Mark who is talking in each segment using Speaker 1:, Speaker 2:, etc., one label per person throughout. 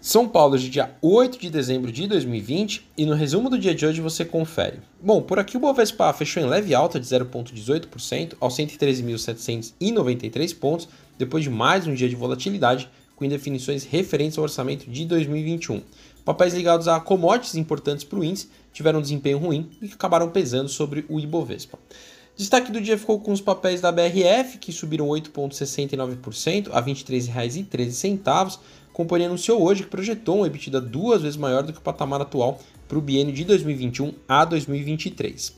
Speaker 1: São Paulo de dia 8 de dezembro de 2020 e no resumo do dia de hoje você confere. Bom, por aqui o Bovespa fechou em leve alta de 0,18% aos 113.793 pontos, depois de mais um dia de volatilidade com indefinições referentes ao orçamento de 2021. Papéis ligados a commodities importantes para o índice tiveram um desempenho ruim e acabaram pesando sobre o Ibovespa. Destaque do dia ficou com os papéis da BRF, que subiram 8,69% a R$ 23,13. A companhia anunciou hoje que projetou uma EBITDA duas vezes maior do que o patamar atual para o biênio de 2021 a 2023.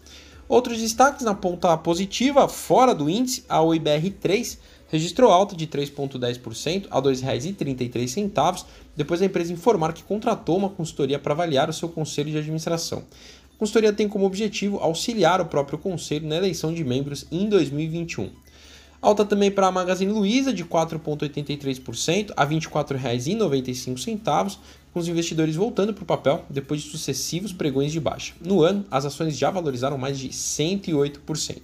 Speaker 1: Outros destaques na ponta positiva, fora do índice, a OIBR3 registrou alta de 3,10% a R$ 2,33, depois da empresa informar que contratou uma consultoria para avaliar o seu conselho de administração. A consultoria tem como objetivo auxiliar o próprio conselho na eleição de membros em 2021. Alta também para a Magazine Luiza de 4,83% a R$ 24,95, com os investidores voltando para o papel depois de sucessivos pregões de baixa. No ano, as ações já valorizaram mais de 108%.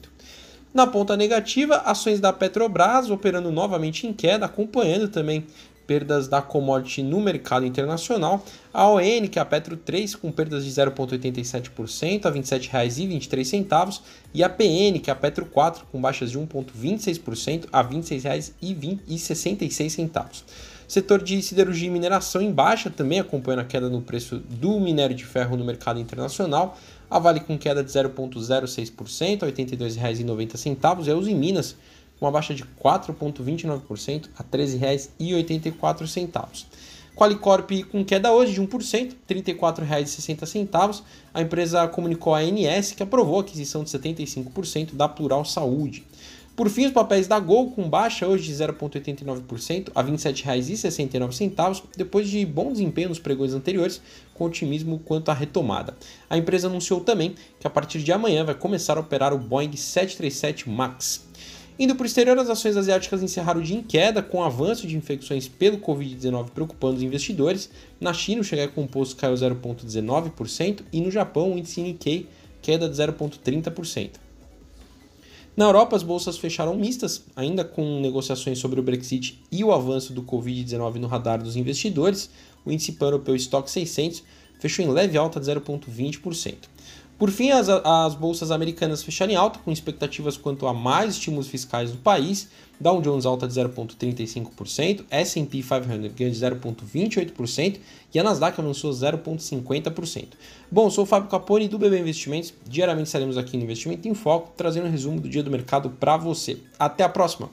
Speaker 1: Na ponta negativa, ações da Petrobras operando novamente em queda, acompanhando também perdas da commodity no mercado internacional. A ON, que é a Petro 3, com perdas de 0,87% a R$ 27,23. E a PN, que é a Petro 4, com baixas de 1,26% a R$ 26,66. Setor de siderurgia e mineração em baixa, também acompanhando a queda no preço do minério de ferro no mercado internacional. A Vale com queda de 0,06% a R$ 82,90 e a Uzi Minas com uma baixa de 4,29% a R$ 13,84. Qualicorp com queda hoje de 1%, R$ 34,60. A empresa comunicou à ANS que aprovou a aquisição de 75% da Plural Saúde. Por fim, os papéis da Gol com baixa hoje de 0,89% a R$ 27,69, depois de bom desempenho nos pregões anteriores, com otimismo quanto à retomada. A empresa anunciou também que a partir de amanhã vai começar a operar o Boeing 737 MAX. Indo para o exterior, as ações asiáticas encerraram o dia em queda, com o avanço de infecções pelo Covid-19 preocupando os investidores. Na China, o Xangai Composto caiu 0,19% e no Japão, o índice Nikkei queda de 0,30%. Na Europa, as bolsas fecharam mistas, ainda com negociações sobre o Brexit e o avanço do Covid-19 no radar dos investidores. O índice pan-europeu Stock 600 fechou em leve alta de 0,20%. Por fim, as, as bolsas americanas fecharam em alta, com expectativas quanto a mais estímulos fiscais no país. Dow Jones alta de 0,35%, S&P 500 ganha de 0,28% e a Nasdaq avançou 0,50%. Bom, sou o Fábio Capone do BB Investimentos. Diariamente estaremos aqui no Investimento em Foco, trazendo um resumo do dia do mercado para você. Até a próxima!